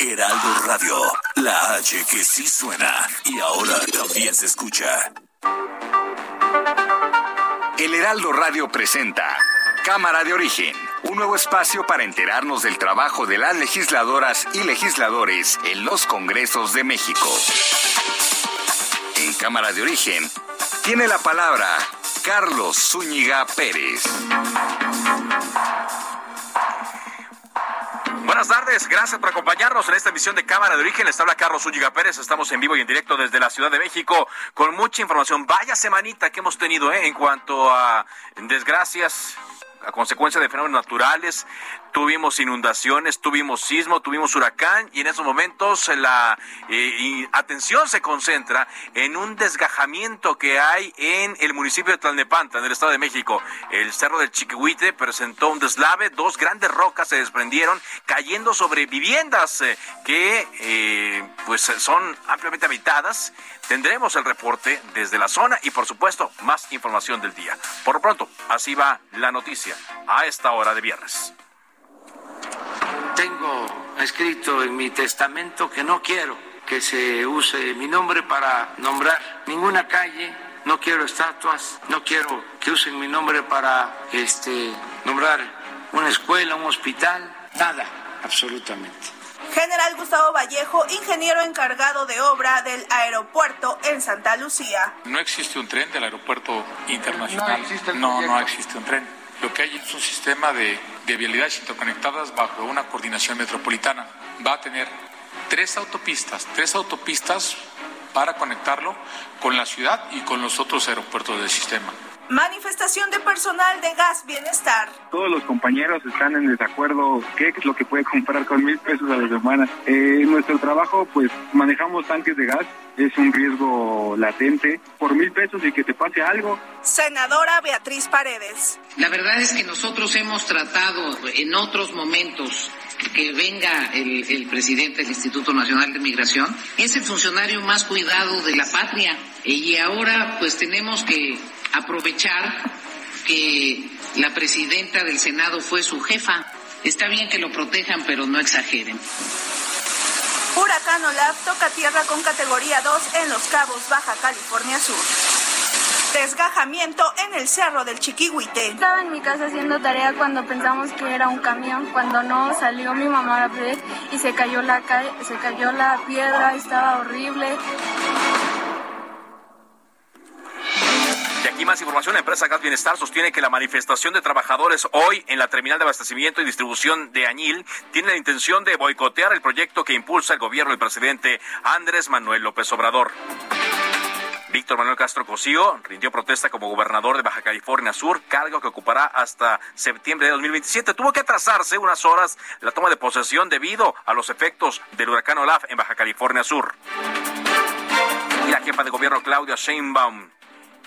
Heraldo Radio, la H que sí suena y ahora también se escucha. El Heraldo Radio presenta Cámara de Origen, un nuevo espacio para enterarnos del trabajo de las legisladoras y legisladores en los Congresos de México. En Cámara de Origen tiene la palabra Carlos Zúñiga Pérez. Buenas tardes, gracias por acompañarnos en esta emisión de Cámara de Origen. Les habla Carlos Ulliga Pérez. Estamos en vivo y en directo desde la Ciudad de México con mucha información. Vaya semanita que hemos tenido ¿eh? en cuanto a desgracias, a consecuencia de fenómenos naturales, tuvimos inundaciones, tuvimos sismo, tuvimos huracán y en esos momentos la eh, atención se concentra en un desgajamiento que hay en el municipio de Tlalnepanta, en el Estado de México. El Cerro del Chiquihuite presentó un deslave, dos grandes rocas se desprendieron cayendo sobre viviendas eh, que eh, pues son ampliamente habitadas. Tendremos el reporte desde la zona y por supuesto más información del día. Por lo pronto, así va la noticia a esta hora de viernes. Tengo escrito en mi testamento que no quiero que se use mi nombre para nombrar ninguna calle, no quiero estatuas, no quiero que usen mi nombre para este, nombrar una escuela, un hospital, nada, absolutamente. General Gustavo Vallejo, ingeniero encargado de obra del aeropuerto en Santa Lucía. No existe un tren del aeropuerto internacional. No, no, no existe un tren. Lo que hay es un sistema de, de vialidades interconectadas bajo una coordinación metropolitana. Va a tener tres autopistas, tres autopistas para conectarlo con la ciudad y con los otros aeropuertos del sistema. Manifestación de personal de Gas Bienestar. Todos los compañeros están en desacuerdo qué es lo que puede comprar con mil pesos a la semana. Eh, en nuestro trabajo, pues manejamos tanques de gas, es un riesgo latente. Por mil pesos y que te pase algo. Senadora Beatriz Paredes. La verdad es que nosotros hemos tratado en otros momentos que venga el, el, presidente del Instituto Nacional de Migración, es el funcionario más cuidado de la patria. Y ahora pues tenemos que aprovechar que la presidenta del Senado fue su jefa. Está bien que lo protejan, pero no exageren. Huracán Olaf toca tierra con categoría 2 en Los Cabos, Baja California Sur. Desgajamiento en el cerro del Chiquihuite. Estaba en mi casa haciendo tarea cuando pensamos que era un camión. Cuando no salió mi mamá a ver y se cayó la, se cayó la piedra, estaba horrible. Información. La empresa Gas Bienestar sostiene que la manifestación de trabajadores hoy en la terminal de abastecimiento y distribución de Añil tiene la intención de boicotear el proyecto que impulsa el gobierno del presidente Andrés Manuel López Obrador. Víctor Manuel Castro Cosío rindió protesta como gobernador de Baja California Sur, cargo que ocupará hasta septiembre de 2027. Tuvo que atrasarse unas horas la toma de posesión debido a los efectos del huracán Olaf en Baja California Sur. Y la jefa de gobierno Claudia Sheinbaum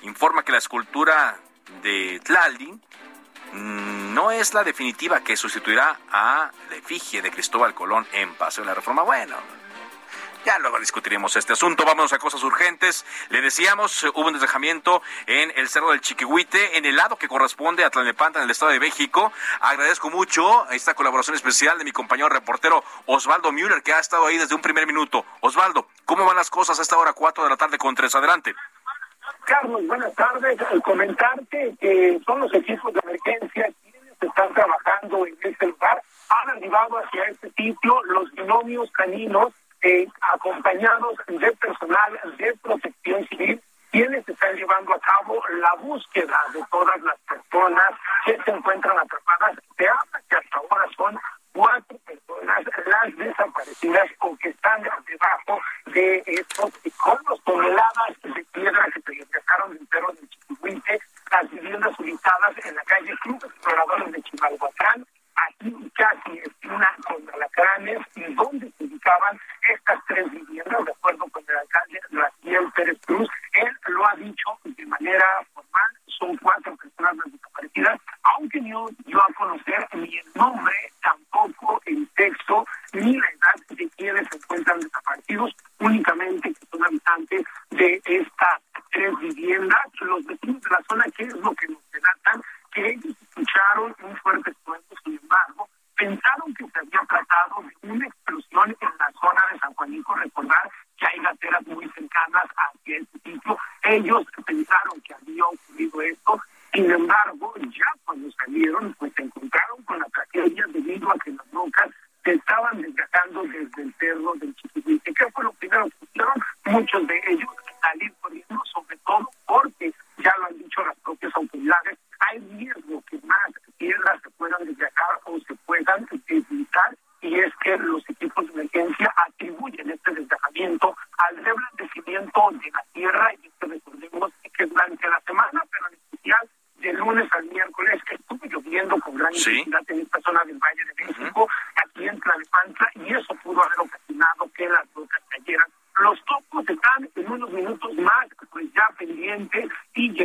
informa que la escultura de Tlaldi no es la definitiva que sustituirá a la efigie de Cristóbal Colón en Paseo de la Reforma. Bueno, ya luego discutiremos este asunto. Vámonos a cosas urgentes. Le decíamos, hubo un desdejamiento en el Cerro del Chiquihuite, en el lado que corresponde a Tlalnepanta, en el Estado de México. Agradezco mucho esta colaboración especial de mi compañero reportero Osvaldo Müller, que ha estado ahí desde un primer minuto. Osvaldo, ¿cómo van las cosas a esta hora 4 de la tarde con tres? Adelante. Carlos, buenas tardes. Al comentarte que son los equipos de emergencia quienes están trabajando en este lugar. Han arribado hacia este sitio los binomios caninos eh, acompañados de personal de protección civil, quienes están llevando a cabo la búsqueda de todas las personas que se encuentran atrapadas. Se habla que hasta ahora son cuatro personas las desaparecidas o que están debajo de estos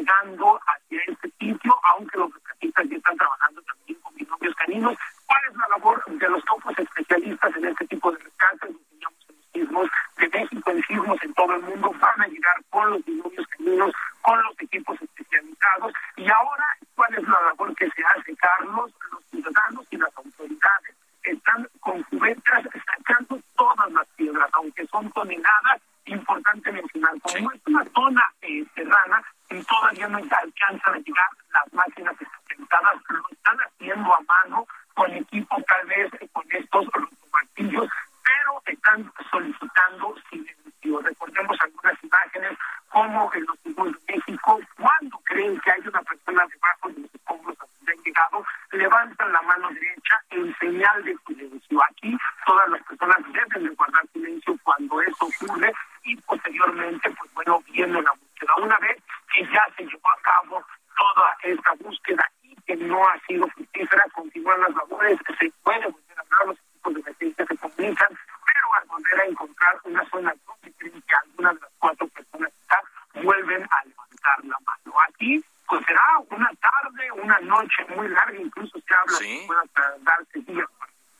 llegando hacia este sitio, aunque los rescatistas ya están trabajando también con binomios caninos. ¿Cuál es la labor de los topos especialistas en este tipo de rescates? Los teníamos en los sismos de México, en sismos en todo el mundo, van a llegar con los binomios caninos, con los equipos especializados. Y ahora, ¿cuál es la labor que se hace, Carlos? Los ciudadanos y las autoridades están con cubetas sacando todas las piedras, aunque son toneladas, importante mencionar, como es una zona eh, serrana, y todavía no alcanzan a llegar las máquinas especializadas, lo están haciendo a mano, con equipo tal vez con estos martillos, pero están solicitando silencio. Recordemos algunas imágenes como en los escombros de México, cuando creen que hay una persona debajo de los escombros donde han llegado, levantan la mano derecha en señal de silencio. Aquí todas las personas deben de guardar silencio cuando eso ocurre y posteriormente, pues bueno, viene la búsqueda. Una vez que ya se llevó a cabo toda esta búsqueda y que no ha sido fructífera, continúan las labores, que se puede volver a hablar, los equipos de emergencia se comunican, pero al volver a encontrar una zona donde creen que algunas de las cuatro personas están, vuelven a levantar la mano. Aquí, pues será una tarde, una noche muy larga, incluso se habla Sí. que pueda tardarse días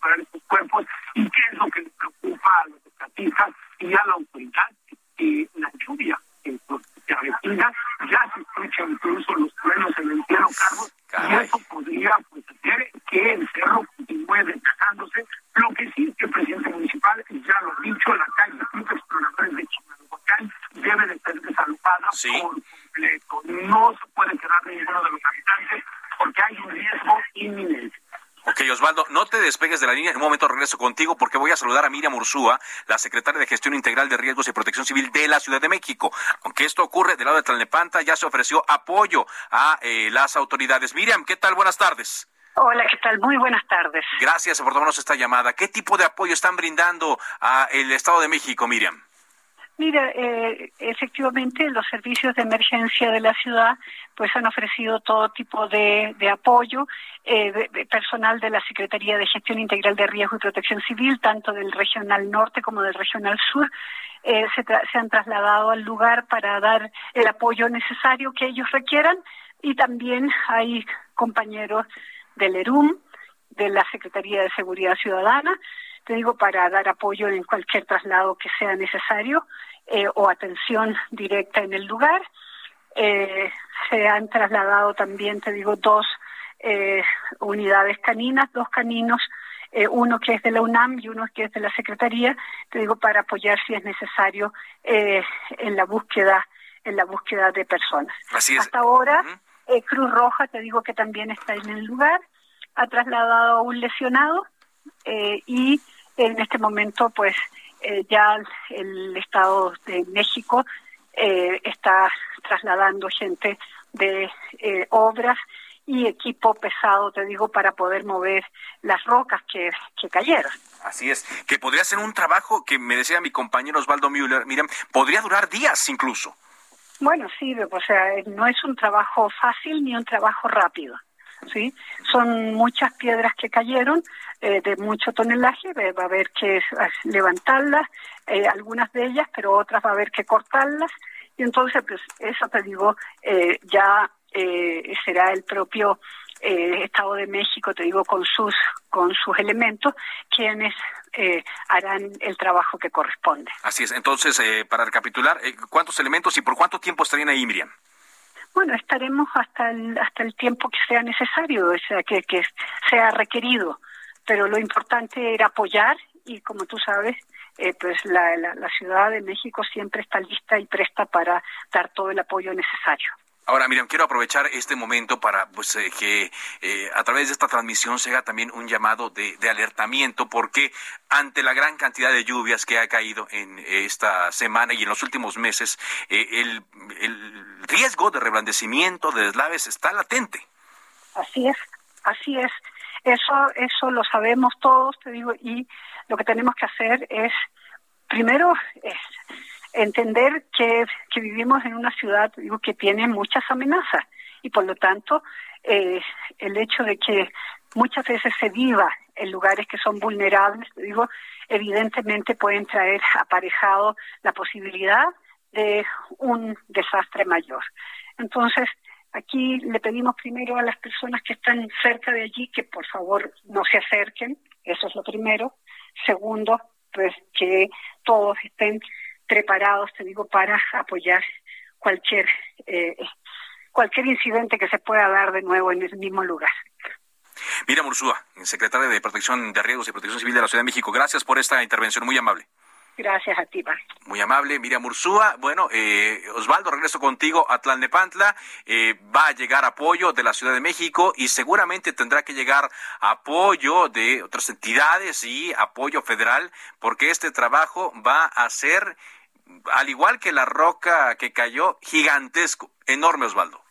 para recuperar estos cuerpos, y qué es lo que les preocupa a los estatistas y a la autoridad, que la lluvia que pues, se avecina, ya se escuchan incluso los truenos en el cielo, Carlos, y Caray. eso podría pues, hacer que el cerro Lo que sí es que el presidente municipal ya lo ha dicho, la calle Club Exploradores de Chimalhuacán debe de ser desalopada Sí. por completo. No se puede quedar ninguno de los habitantes porque hay un riesgo inminente. Ok, Osvaldo, no te despegues de la línea. En un momento regreso contigo porque voy a saludar a Miriam Ursúa, la secretaria de Gestión Integral de Riesgos y Protección Civil de la Ciudad de México. Aunque esto ocurre del lado de Tlalnepanta, ya se ofreció apoyo a eh, las autoridades. Miriam, ¿qué tal? Buenas tardes. Hola, ¿qué tal? Muy buenas tardes. Gracias por tomarnos esta llamada. ¿Qué tipo de apoyo están brindando a el Estado de México, Miriam? Mira, eh, efectivamente los servicios de emergencia de la ciudad pues han ofrecido todo tipo de, de apoyo, eh, de- de personal de la Secretaría de Gestión Integral de Riesgo y Protección Civil, tanto del Regional Norte como del Regional Sur, eh, se, tra- se han trasladado al lugar para dar el apoyo necesario que ellos requieran y también hay compañeros del ERUM, de la Secretaría de Seguridad Ciudadana, te digo, para dar apoyo en cualquier traslado que sea necesario eh, o atención directa en el lugar. Eh, se han trasladado también, te digo, dos eh, unidades caninas, dos caninos, eh, uno que es de la UNAM y uno que es de la Secretaría, te digo, para apoyar si es necesario eh, en la búsqueda en la búsqueda de personas. Así es. Hasta ahora, eh, Cruz Roja, te digo que también está en el lugar, ha trasladado a un lesionado eh, y en este momento, pues, eh, ya el Estado de México eh, está trasladando gente de obras y equipo pesado, te digo, para poder mover las rocas que, que cayeron. Así es, que podría ser un trabajo que me decía mi compañero Osvaldo Müller, Miriam, podría durar días incluso. Bueno, sí, o sea, no es un trabajo fácil ni un trabajo rápido. ¿sí? Son muchas piedras que cayeron eh, de mucho tonelaje, va a haber que levantarlas, eh, algunas de ellas, pero otras va a haber que cortarlas. Y entonces, pues eso te digo, eh, ya eh, será el propio eh, Estado de México, te digo, con sus, con sus elementos, quienes eh, harán el trabajo que corresponde. Así es, entonces, eh, para recapitular, eh, ¿cuántos elementos y por cuánto tiempo estarían ahí, Miriam? Bueno, estaremos hasta el, hasta el tiempo que sea necesario, o sea, que, que sea requerido. pero lo importante era apoyar y como tú sabes, eh, pues la, la, Ciudad de México siempre está lista y presta para dar todo el apoyo necesario. Ahora, Miriam, quiero aprovechar este momento para pues, eh, que eh, a través de esta transmisión se haga también un llamado de, alertamiento, porque ante la gran cantidad de lluvias que ha caído en esta semana y en los últimos meses, el, el riesgo de reblandecimiento de deslaves está latente. Así es, así es. Eso, eso lo sabemos todos, te digo, y lo que tenemos que hacer es, primero, es entender que, vivimos en una ciudad digo, que tiene muchas amenazas y por lo tanto eh, el hecho de que muchas veces se viva en lugares que son vulnerables, digo, evidentemente pueden traer aparejado la posibilidad de un desastre mayor. Entonces, aquí le pedimos primero a las personas que están cerca de allí que por favor no se acerquen, eso es lo primero. Segundo, pues que todos estén preparados, te digo, para apoyar cualquier eh, cualquier incidente que se pueda dar de nuevo en el mismo lugar. Mira Mursúa, secretaria de Protección de Riesgos y Protección Civil de la Ciudad de México, gracias por esta intervención muy amable. Gracias a ti, Muy amable, Miriam Mursúa. Bueno, eh, Osvaldo, regreso contigo a Tlalnepantla. Eh, va a llegar apoyo de la Ciudad de México y seguramente tendrá que llegar apoyo de otras entidades y apoyo federal, porque este trabajo va a ser, al igual que la roca que cayó, gigantesco, enorme, Osvaldo.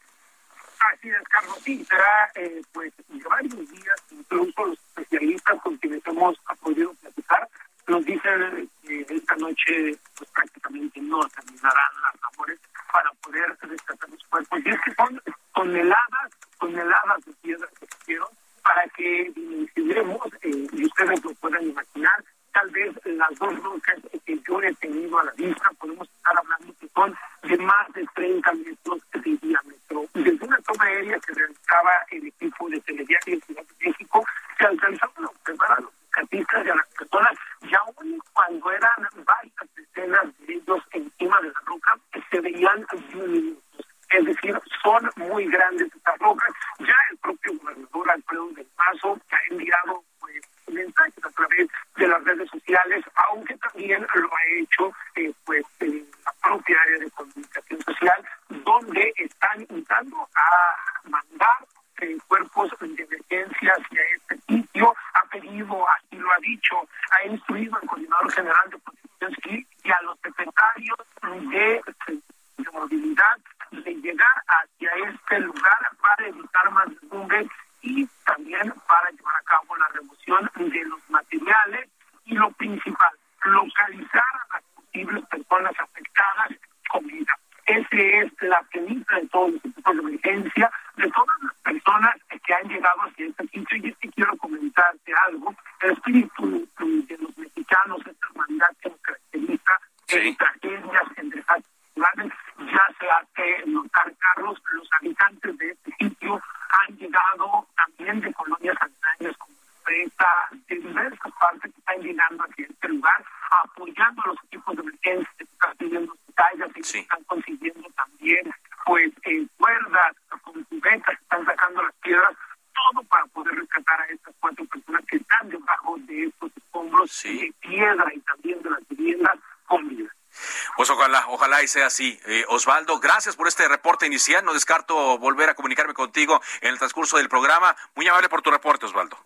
Así es, Carlos. Sí, será eh, pues varios días, incluso los especialistas con quienes hemos podido platicar nos dicen que esta noche pues prácticamente no terminarán las labores para poder rescatar los cuerpos. Y es que son toneladas, toneladas de piedras que hicieron para que dimensionemos, eh, y ustedes lo pueden imaginar, tal vez las dos rocas que yo he tenido a la vista, podemos estar hablando que son de más de 30 metros de diámetro. Desde una toma aérea que realizaba el equipo de Telediario de Ciudad de México, se alcanzaron a observar a los artistas y a las personas, y aún cuando eran varias decenas de ellos encima de la roca, se veían diminutos. Es decir, son muy grandes estas rocas. Ya el propio gobernador Alfredo del Paso ha enviado pues, mensajes a través de las redes sociales, aunque también lo ha hecho eh, pues la propia área de comunicación social, donde están intentando a mandar eh, cuerpos de emergencia hacia este sitio, ha pedido, así lo ha dicho, ha instruido al coordinador general de protección civil y a los secretarios de, de movilidad de llegar hacia este lugar para evitar más derrumbes y también para llevar a cabo la remoción de los materiales y lo principal, localizar a las posibles personas afectadas con vida. Esa es la premisa de todos los equipos de emergencia, de todas las personas que han llegado hacia este sitio. Y es que quiero comentarte algo. El espíritu de los mexicanos, esta hermandad que nos caracteriza, en tragedias, en desastres ya se hace notar, Carlos, los habitantes de este sitio han llegado también de colonias aledañas como esta, de diversas partes que están llegando hacia este lugar, apoyando a los equipos de emergencia que están pidiendo hospitales y que están consiguiendo también pues eh, cuerdas con cubetas, están sacando las piedras, todo para poder rescatar a estas cuatro personas que están debajo de estos escombros de piedra y también de las viviendas con vida. Pues ojalá, ojalá y sea así. Eh, Osvaldo, gracias por este reporte inicial. No descarto volver a comunicarme contigo en el transcurso del programa. Muy amable por tu reporte, Osvaldo.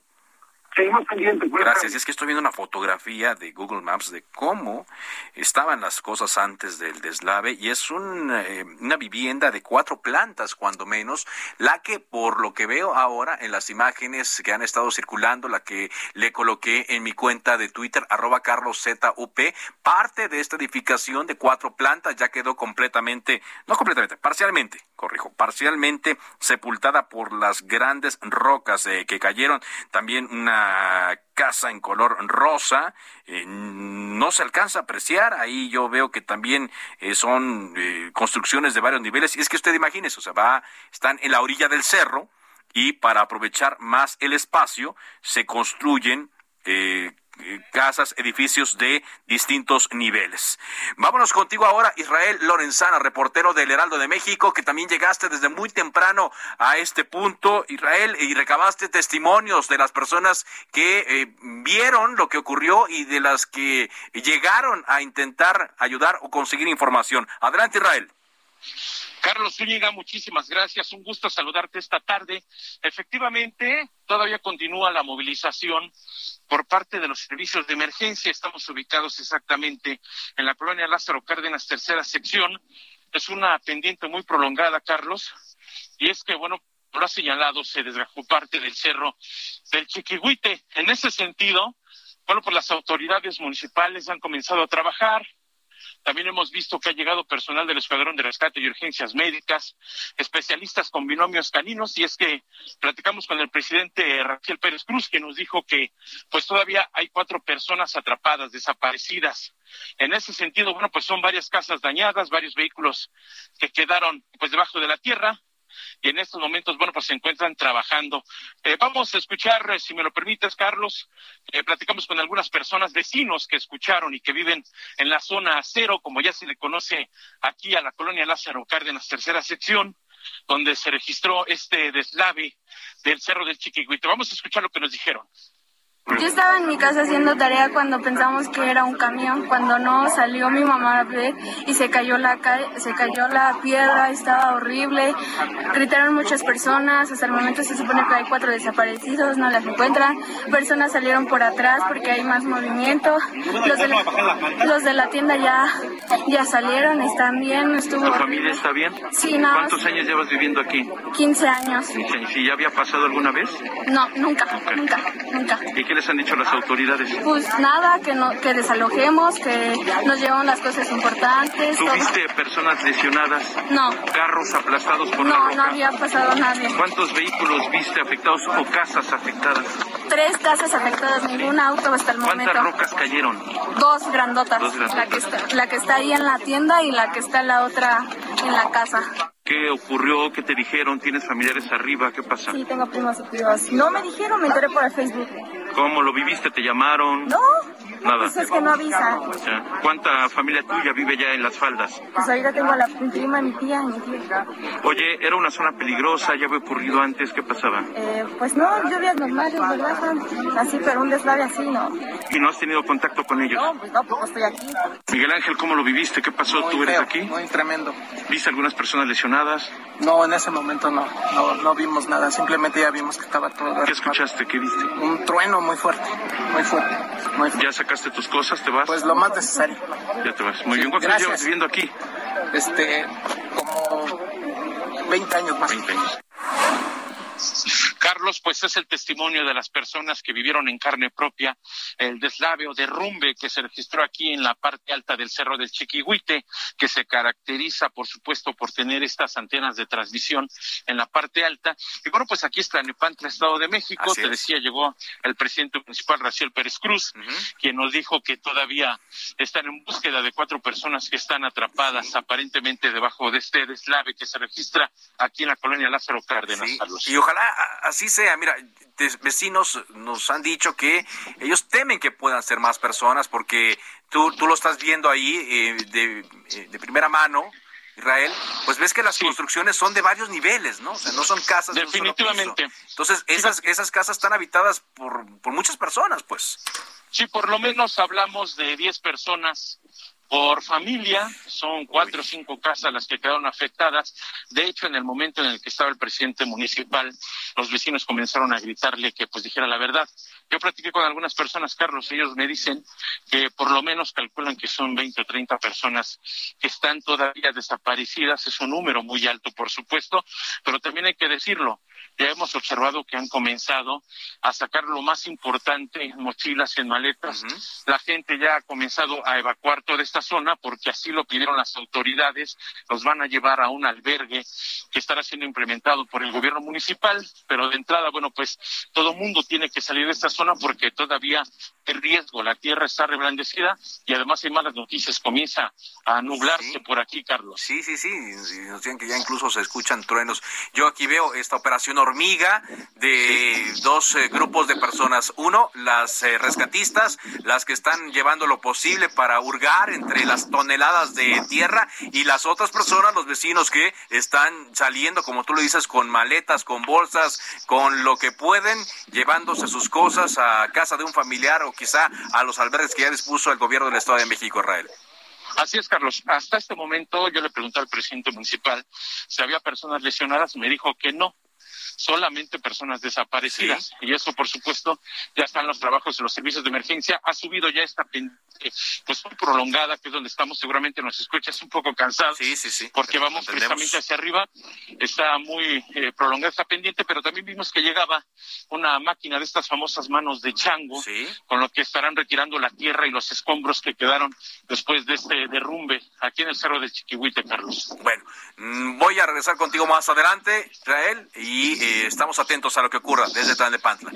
Gracias. Es que estoy viendo una fotografía de Google Maps de cómo estaban las cosas antes del deslave y es eh, una vivienda de cuatro plantas, cuando menos, la que por lo que veo ahora en las imágenes que han estado circulando, la que le coloqué en mi cuenta de Twitter, arroba carloszup, parte de esta edificación de cuatro plantas ya quedó completamente, no completamente, parcialmente, corrijo, parcialmente sepultada por las grandes rocas eh, que cayeron. También una casa en color rosa, eh, no se alcanza a apreciar, ahí yo veo que también eh, son construcciones de varios niveles, y es que usted imagínese, o sea, va, están en la orilla del cerro, y para aprovechar más el espacio se construyen casas, edificios de distintos niveles. Vámonos contigo ahora, Israel Lorenzana, reportero del Heraldo de México, que también llegaste desde muy temprano a este punto, Israel, y recabaste testimonios de las personas que eh, vieron lo que ocurrió y de las que llegaron a intentar ayudar o conseguir información. Adelante, Israel. Carlos Zúñiga, muchísimas gracias. Un gusto saludarte esta tarde. Efectivamente, todavía continúa la movilización por parte de los servicios de emergencia. Estamos ubicados exactamente en la colonia Lázaro Cárdenas, tercera sección. Es una pendiente muy prolongada, Carlos. Y es que, bueno, lo ha señalado, se desgajó parte del cerro del Chiquihuite. En ese sentido, bueno, pues las autoridades municipales han comenzado a trabajar también hemos visto que ha llegado personal del Escuadrón de Rescate y Urgencias Médicas, especialistas con binomios caninos, y es que platicamos con el presidente Rafael Pérez Cruz, que nos dijo que pues todavía hay cuatro personas atrapadas, desaparecidas. En ese sentido, bueno, pues son varias casas dañadas, varios vehículos que quedaron pues debajo de la tierra, y en estos momentos, bueno, pues se encuentran trabajando. Eh, vamos a escuchar, eh, si me lo permites, Carlos, eh, platicamos con algunas personas, vecinos que escucharon y que viven en la zona cero, como ya se le conoce aquí a la colonia Lázaro Cárdenas, tercera sección, donde se registró este deslave del Cerro del Chiquihuito. Vamos a escuchar lo que nos dijeron. Yo estaba en mi casa haciendo tarea cuando pensamos que era un camión, cuando no salió mi mamá y se cayó la se cayó la piedra, estaba horrible. Gritaron muchas personas, hasta el momento se supone que hay cuatro desaparecidos, no las encuentran. Personas salieron por atrás porque hay más movimiento. Los de la, los de la tienda ya ya salieron, están bien, estuvo ¿La familia está bien? Sí, nada. ¿Cuántos años llevas viviendo aquí? 15 años. ¿Y ya había pasado alguna vez? No, nunca, nunca, nunca. ¿Y qué les han dicho las autoridades? Pues nada, que no, que desalojemos, que nos llevan las cosas importantes. ¿Tuviste personas lesionadas? No. ¿Carros aplastados por no, la roca? No, había pasado nadie. ¿Cuántos vehículos viste afectados o casas afectadas? Tres casas afectadas, ningún auto hasta el momento. ¿Cuántas rocas cayeron? Dos grandotas. Dos grandotas. La, que está, la que está ahí en la tienda y la que está en la otra en la casa. ¿Qué ocurrió? ¿Qué te dijeron? ¿Tienes familiares arriba? ¿Qué pasa? Sí, tengo primos y primos. No me dijeron, me enteré por el Facebook. ¿Cómo lo viviste? ¿Te llamaron? No. Nada. Pues es que no avisa. Ya. ¿Cuánta familia tuya vive ya en las faldas? Pues ahorita tengo a la mi prima, mi tía mi tía. Oye, era una zona peligrosa, ya había ocurrido antes, ¿qué pasaba? Eh, pues no, lluvias normales, ¿verdad? Así, pero un deslave así, ¿no? ¿Y no has tenido contacto con ellos? No, pues no, pues estoy aquí. Miguel Ángel, ¿cómo lo viviste? ¿Qué pasó? Muy ¿Tú eres feo, aquí? Muy tremendo. ¿Viste algunas personas lesionadas? No, en ese momento no, no, no vimos nada, simplemente ya vimos que estaba todo. ¿Qué escuchaste? ¿Qué viste? Un trueno muy fuerte, muy fuerte, muy fuerte. ¿Ya sacaste tus cosas? ¿Te vas? Pues lo más necesario. Ya te vas. Muy Sí, bien. ¿Cuántos gracias. llevas viviendo aquí? Este, como 20 años más. 20 años. Carlos, pues es el testimonio de las personas que vivieron en carne propia el deslave o derrumbe que se registró aquí en la parte alta del Cerro del Chiquihuite, que se caracteriza, por supuesto, por tener estas antenas de transmisión en la parte alta. Y bueno, pues aquí está Nepantla, Estado de México. Así Te es. decía, llegó el presidente municipal, Raciel Pérez Cruz, quien nos dijo que todavía están en búsqueda de cuatro personas que están atrapadas aparentemente debajo de este deslave que se registra aquí en la colonia Lázaro Cárdenas. Sí, ojalá así sea. Mira, vecinos nos han dicho que ellos temen que puedan ser más personas porque tú, tú lo estás viendo ahí eh, de, eh, de primera mano. Israel, pues ves que las construcciones son de varios niveles, ¿no? O sea, no son casas de. Definitivamente. Entonces, esas, esas casas están habitadas por, por muchas personas, pues. Sí, por lo menos hablamos de 10 personas por familia, son cuatro o cinco casas las que quedaron afectadas. De hecho, en el momento en el que estaba el presidente municipal, los vecinos comenzaron a gritarle que pues dijera la verdad. Yo platiqué con algunas personas, Carlos, ellos me dicen que por lo menos calculan que son 20 o 30 personas que están todavía desaparecidas. Es un número muy alto, por supuesto, pero también hay que decirlo. Ya hemos observado que han comenzado a sacar lo más importante en mochilas, en maletas. La gente ya ha comenzado a evacuar toda esta zona porque así lo pidieron las autoridades. Los van a llevar a un albergue que estará siendo implementado por el gobierno municipal, pero de entrada, bueno, pues todo mundo tiene que salir de esta zona zona porque todavía el riesgo, la tierra está reblandecida y además hay malas noticias, comienza a nublarse por aquí, Carlos. Sí, sí, sí, nos dicen que ya incluso se escuchan truenos. Yo aquí veo esta operación hormiga de dos eh, grupos de personas. Uno, las eh, rescatistas, las que están llevando lo posible para hurgar entre las toneladas de tierra y las otras personas, los vecinos que están saliendo, como tú lo dices, con maletas, con bolsas, con lo que pueden, llevándose sus cosas a casa de un familiar o quizá a los albergues que ya dispuso el gobierno del Estado de México, Israel. Así es, Carlos. Hasta este momento yo le pregunté al presidente municipal si había personas lesionadas y me dijo que no, solamente personas desaparecidas. Y eso, por supuesto, ya están los trabajos de los servicios de emergencia. Ha subido ya esta pues muy prolongada, que es donde estamos, seguramente nos escuchas un poco cansados. Sí, sí, sí. Porque vamos precisamente hacia arriba. Está muy eh, prolongada esta pendiente, pero también vimos que llegaba una máquina de estas famosas manos de chango, con lo que estarán retirando la tierra y los escombros que quedaron después de este derrumbe aquí en el cerro de Chiquihuite, Carlos. Bueno, mm, voy a regresar contigo más adelante, Israel, y eh, estamos atentos a lo que ocurra desde Pantla.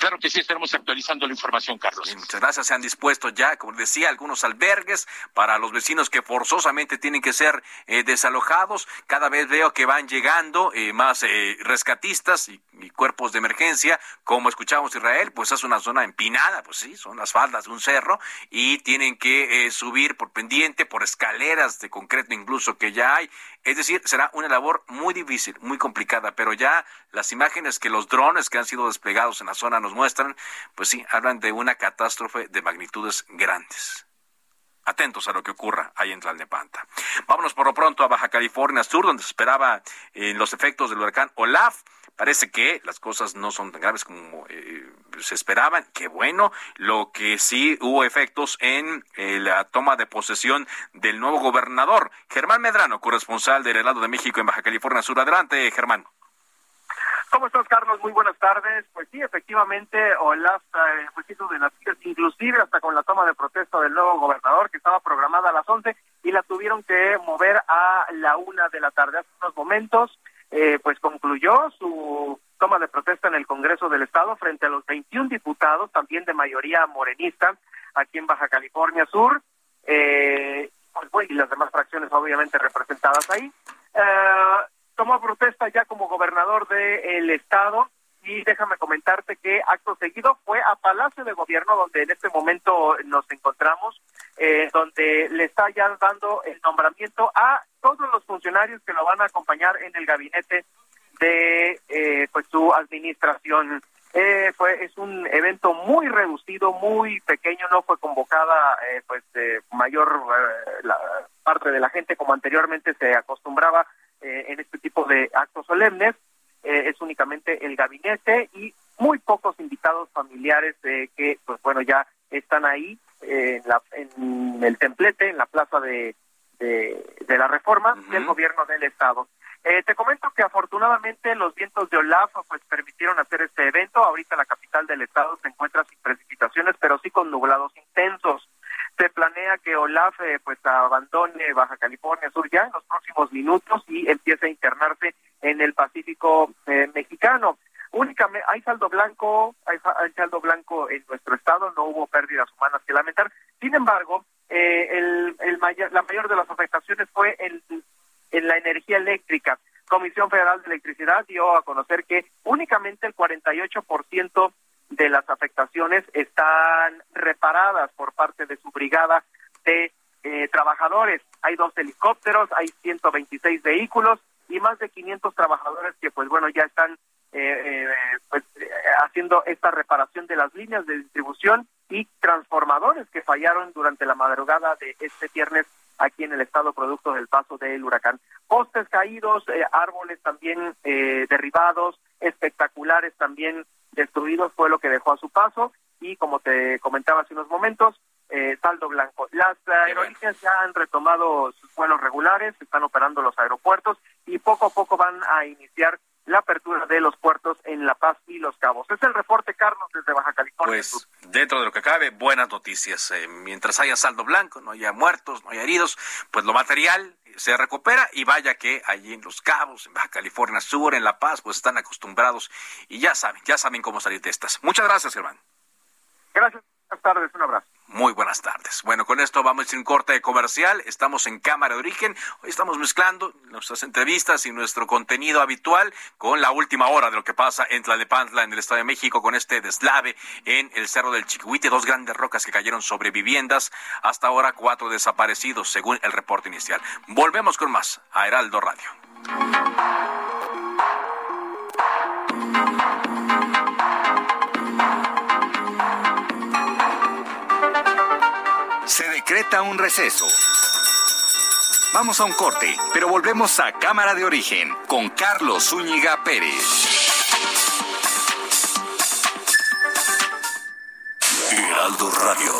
Claro que sí, estaremos actualizando la información, Carlos. muchas gracias. Se han dispuesto ya, como decía, algunos albergues para los vecinos que forzosamente tienen que ser eh, desalojados. Cada vez veo que van llegando eh, más eh, rescatistas y, cuerpos de emergencia. Como escuchamos Israel, pues es una zona empinada, pues sí, son las faldas de un cerro y tienen que subir por pendiente, por escaleras de concreto incluso que ya hay. Es decir, será una labor muy difícil, muy complicada, pero ya las imágenes que los drones que han sido desplegados en la zona nos muestran, pues sí, hablan de una catástrofe de magnitudes grandes. Atentos a lo que ocurra ahí en Tlalnepanta. Vámonos por lo pronto a Baja California Sur, donde se esperaba eh, los efectos del huracán Olaf. Parece que las cosas no son tan graves como eh, se esperaban. Qué bueno. Lo que sí hubo efectos en eh, la toma de posesión del nuevo gobernador, Germán Medrano, corresponsal del Helado de México en Baja California Sur. Adelante, Germán. ¿Cómo estás, Carlos? Muy buenas tardes. Pues sí, efectivamente, Olaf eh, pues de noticias, inclusive hasta con la toma de protesta del nuevo gobernador, que estaba programada a las 11, y la tuvieron que mover a la una de la tarde. Hace unos momentos, eh, pues concluyó su toma de protesta en el Congreso del Estado frente a los 21 diputados, también de mayoría morenista, aquí en Baja California Sur, eh, pues, y las demás fracciones obviamente representadas ahí. Eh, tomó protesta ya como gobernador del estado y déjame comentarte que acto seguido fue a Palacio de Gobierno donde en este momento nos encontramos, eh, donde le está ya dando el nombramiento a todos los funcionarios que lo van a acompañar en el gabinete de eh, pues su administración. Eh, fue es un evento muy reducido, muy pequeño, no fue convocada eh, pues mayor la parte de la gente como anteriormente se acostumbraba eh, en este tipo de actos solemnes. Eh, es únicamente el gabinete y muy pocos invitados familiares que, pues bueno, ya están ahí en, la, en el templete, en la plaza de, de, la reforma del gobierno del Estado. Eh, te comento que afortunadamente los vientos de Olaf pues permitieron hacer este evento. Ahorita la capital del estado se encuentra sin precipitaciones, pero sí con nublados intensos. Se planea que Olaf eh, pues abandone Baja California Sur ya en los próximos minutos y empiece a internarse en el Pacífico eh, mexicano. Únicamente hay saldo blanco, hay, saldo blanco en nuestro estado, no hubo pérdidas humanas que lamentar. Sin embargo, eh, el mayor, la mayor de las afectaciones fue en, en la energía eléctrica. Comisión Federal de Electricidad dio a conocer que únicamente el 48% de las afectaciones están reparadas por parte de su brigada de eh, trabajadores. Hay dos helicópteros, hay 126 vehículos y más de 500 trabajadores que, pues bueno, ya están eh, eh, pues, haciendo esta reparación de las líneas de distribución y transformadores que fallaron durante la madrugada de este viernes aquí en el estado producto del paso del huracán. Postes caídos, árboles también derribados, espectaculares también destruidos fue lo que dejó a su paso y como te comentaba hace unos momentos, eh, saldo blanco. Las aerolíneas ya han retomado sus vuelos regulares, están operando los aeropuertos y poco a poco van a iniciar la apertura de los puertos en La Paz y Los Cabos. Es el reporte, Carlos, desde Baja California. Pues dentro de lo que cabe, buenas noticias. Eh, mientras haya saldo blanco, no haya muertos, no haya heridos, pues lo material se recupera y vaya que allí en Los Cabos, en Baja California Sur, en La Paz, pues están acostumbrados y ya saben, ya saben cómo salir de estas. Muchas gracias, hermano. Gracias, buenas tardes, un abrazo. Muy buenas tardes. Bueno, con esto vamos un corte comercial. Estamos en Cámara de Origen. Hoy estamos mezclando nuestras entrevistas y nuestro contenido habitual con la última hora de lo que pasa en Tlalnepantla, en el Estado de México, con este deslave en el Cerro del Chiquihuite. Dos grandes rocas que cayeron sobre viviendas. Hasta ahora, cuatro desaparecidos, según el reporte inicial. Volvemos con más a Heraldo Radio. Un receso. Vamos a un corte, pero volvemos a Cámara de Origen con Carlos Zúñiga Pérez. Radio.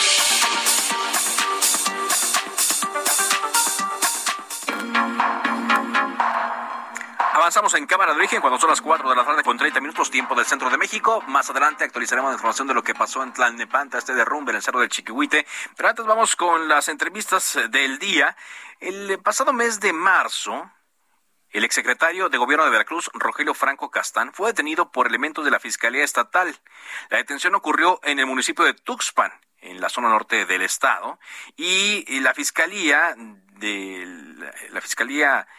Avanzamos en Cámara de Origen cuando son las 4 de la tarde con 30 minutos tiempo del centro de México. Más adelante actualizaremos la información de lo que pasó en Tlalnepanta, este derrumbe en el cerro del Chiquihuite. Pero antes vamos con las entrevistas del día. El pasado mes de marzo, el exsecretario de Gobierno de Veracruz, Rogelio Franco Castán, fue detenido por elementos de la Fiscalía Estatal. La detención ocurrió en el municipio de Tuxpan, en la zona norte del estado, y la Fiscalía de la Fiscalía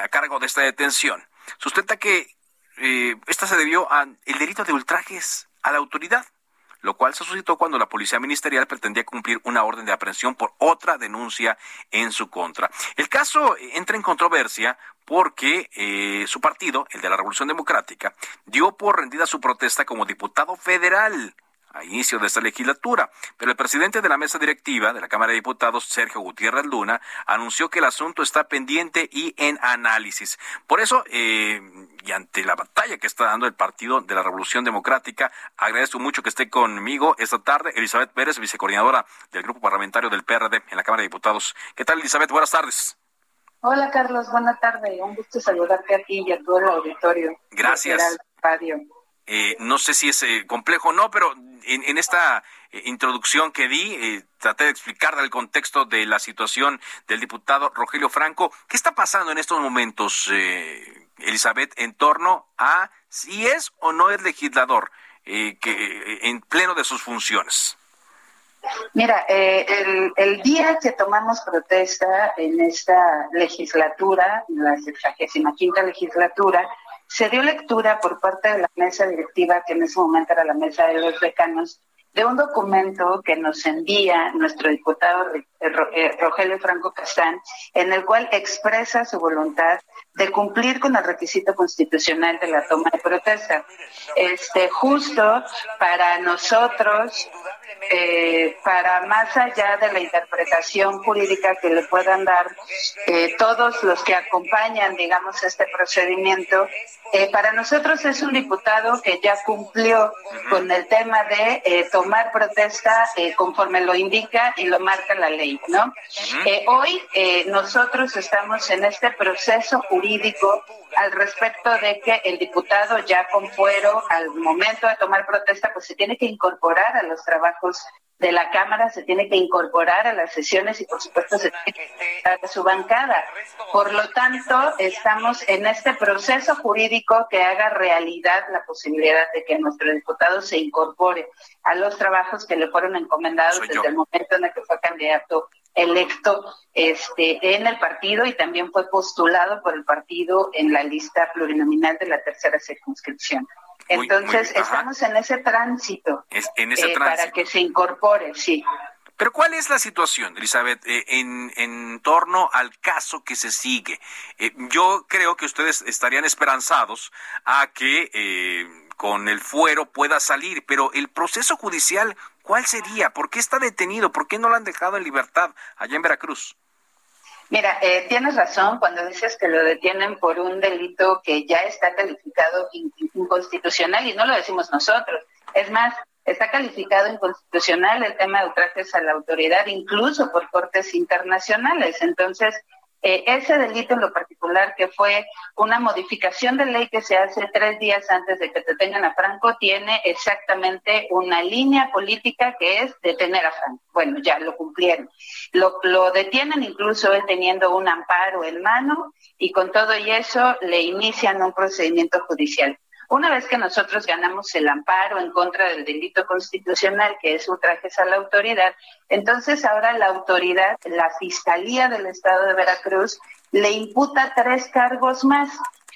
a cargo de esta detención sustenta que eh, esta se debió al delito de ultrajes a la autoridad, lo cual se suscitó cuando la policía ministerial pretendía cumplir una orden de aprehensión por otra denuncia en su contra. El caso entra en controversia porque eh, su partido, el de la Revolución Democrática, dio por rendida su protesta como diputado federal a inicio de esta legislatura. Pero el presidente de la mesa directiva de la Cámara de Diputados, Sergio Gutiérrez Luna, anunció que el asunto está pendiente y en análisis. Por eso, eh, y ante la batalla que está dando el Partido de la Revolución Democrática, agradezco mucho que esté conmigo esta tarde Elizabeth Pérez, vicecoordinadora del Grupo Parlamentario del PRD en la Cámara de Diputados. ¿Qué tal, Elizabeth? Buenas tardes. Hola, Carlos. Buenas tardes. Un gusto saludarte a ti y a todo el auditorio. Gracias. Eh, no sé si es eh, complejo o no, pero en, esta eh, introducción que di, eh, traté de explicar el contexto de la situación del diputado Rogelio Franco. ¿Qué está pasando en estos momentos, eh, Elizabeth, en torno a si es o no es legislador que en pleno de sus funciones? Mira, el, día que tomamos protesta en esta legislatura, la 65 legislatura, se dio lectura por parte de la mesa directiva, que en ese momento era la mesa de los decanos, de un documento que nos envía nuestro diputado eh, eh, Rogelio Franco Castán, en el cual expresa su voluntad de cumplir con el requisito constitucional de la toma de protesta. Este, justo para nosotros, eh, para más allá de la interpretación jurídica que le puedan dar todos los que acompañan, digamos, este procedimiento, eh, para nosotros es un diputado que ya cumplió con el tema de eh, tomar protesta eh, conforme lo indica y lo marca la ley, ¿no? hoy nosotros estamos en este proceso jurídico al respecto de que el diputado ya con fuero al momento de tomar protesta pues se tiene que incorporar a los trabajos de la Cámara se tiene que incorporar a las sesiones y por supuesto se tiene que incorporar a su bancada. Por lo tanto, estamos en este proceso jurídico que haga realidad la posibilidad de que nuestro diputado se incorpore a los trabajos que le fueron encomendados desde el momento en el que fue candidato electo este en el partido y también fue postulado por el partido en la lista plurinominal de la tercera circunscripción. Entonces, estamos en ese tránsito, en ese eh, para que se incorpore, sí. Pero ¿cuál es la situación, Elizabeth, eh, en, en, torno al caso que se sigue? Eh, yo creo que ustedes estarían esperanzados a que con el fuero pueda salir, pero el proceso judicial, ¿cuál sería? ¿Por qué está detenido? ¿Por qué no lo han dejado en libertad allá en Veracruz? Mira, eh, tienes razón cuando dices que lo detienen por un delito que ya está calificado inconstitucional y no lo decimos nosotros. Es más, está calificado inconstitucional el tema de ultrajes a la autoridad, incluso por cortes internacionales. Entonces, eh, ese delito en lo particular, que fue una modificación de ley que se hace tres días antes de que detengan a Franco, tiene exactamente una línea política que es detener a Franco. Bueno, ya lo cumplieron. Lo, lo detienen incluso teniendo un amparo en mano y con todo y eso le inician un procedimiento judicial. Una vez que nosotros ganamos el amparo en contra del delito constitucional, que es ultrajes a la autoridad, entonces ahora la autoridad, la Fiscalía del Estado de Veracruz, le imputa tres cargos más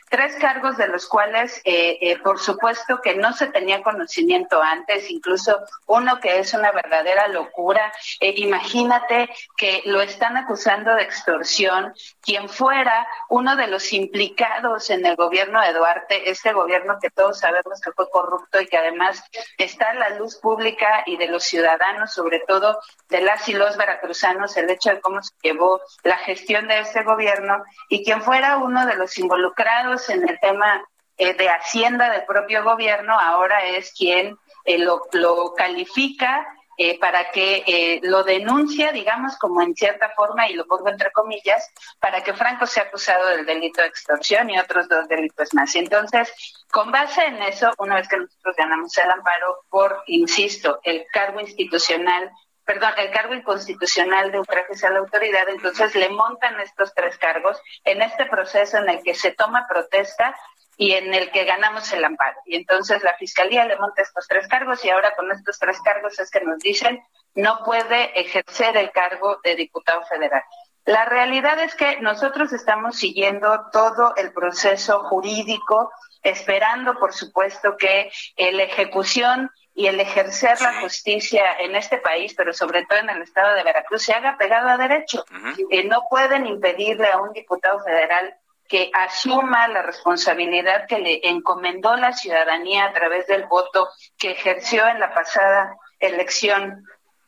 tres cargos de los cuales, eh, eh, por supuesto, que no se tenía conocimiento antes, incluso uno que es una verdadera locura. Eh, imagínate que lo están acusando de extorsión. Quien fuera uno de los implicados en el gobierno de Duarte, este gobierno que todos sabemos que fue corrupto y que además está en la luz pública y de los ciudadanos, sobre todo de las y los veracruzanos, el hecho de cómo se llevó la gestión de este gobierno, y quien fuera uno de los involucrados en el tema eh, de Hacienda del propio gobierno, ahora es quien eh, lo, califica eh, para que lo denuncia, digamos, como en cierta forma, y lo pongo entre comillas, para que Franco sea acusado del delito de extorsión y otros dos delitos más. Entonces, con base en eso, una vez que nosotros ganamos el amparo por, insisto, el cargo institucional perdón, el cargo inconstitucional de ultrajes a la autoridad, entonces le montan estos tres cargos en este proceso en el que se toma protesta y en el que ganamos el amparo. Y entonces la Fiscalía le monta estos tres cargos y ahora con estos tres cargos es que nos dicen no puede ejercer el cargo de diputado federal. La realidad es que nosotros estamos siguiendo todo el proceso jurídico, esperando, por supuesto, que la ejecución y el ejercer la justicia en este país, pero sobre todo en el estado de Veracruz, se haga pegado a derecho. Eh, no pueden impedirle a un diputado federal que asuma la responsabilidad que le encomendó la ciudadanía a través del voto que ejerció en la pasada elección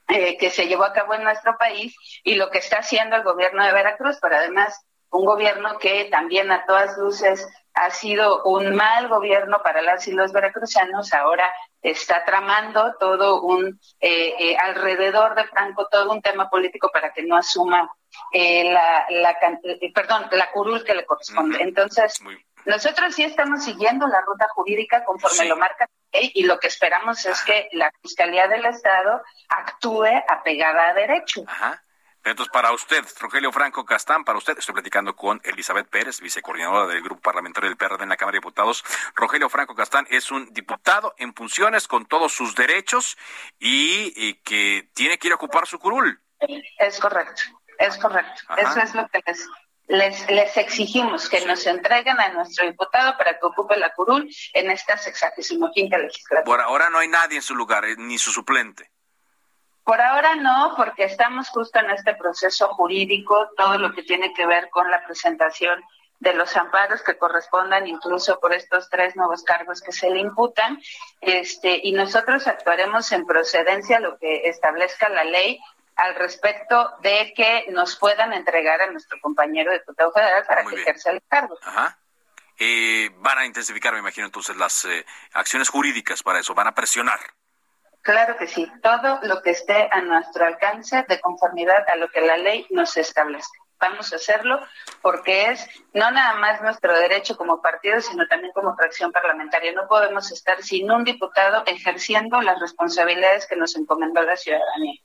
eh, que se llevó a cabo en nuestro país y lo que está haciendo el gobierno de Veracruz, pero además un gobierno que también a todas luces ha sido un mal gobierno para las y los veracruzanos, ahora está tramando todo un, eh, eh, alrededor de Franco, todo un tema político para que no asuma eh, la, la, perdón, la curul que le corresponde. Entonces, nosotros sí estamos siguiendo la ruta jurídica conforme lo marca y lo que esperamos es que la Fiscalía del Estado actúe apegada a derecho. Ajá. Entonces, para usted, Rogelio Franco Castán, para usted, estoy platicando con Elizabeth Pérez, vicecoordinadora del Grupo Parlamentario del PRD en la Cámara de Diputados. Rogelio Franco Castán es un diputado en funciones con todos sus derechos y, que tiene que ir a ocupar su curul. Es correcto, es correcto. Eso es lo que les, les, exigimos, que nos entreguen a nuestro diputado para que ocupe la curul en esta 65 legislatura. Por ahora no hay nadie en su lugar, eh, ni su suplente. Por ahora no, porque estamos justo en este proceso jurídico, todo lo que tiene que ver con la presentación de los amparos que correspondan incluso por estos tres nuevos cargos que se le imputan, este, y nosotros actuaremos en procedencia a lo que establezca la ley al respecto de que nos puedan entregar a nuestro compañero diputado federal para que ejerza el cargo. Ajá. Eh, van a intensificar, me imagino, entonces las eh, acciones jurídicas para eso, van a presionar. Claro que sí, todo lo que esté a nuestro alcance de conformidad a lo que la ley nos establece. Vamos a hacerlo porque es no nada más nuestro derecho como partido, sino también como fracción parlamentaria. No podemos estar sin un diputado ejerciendo las responsabilidades que nos encomendó la ciudadanía.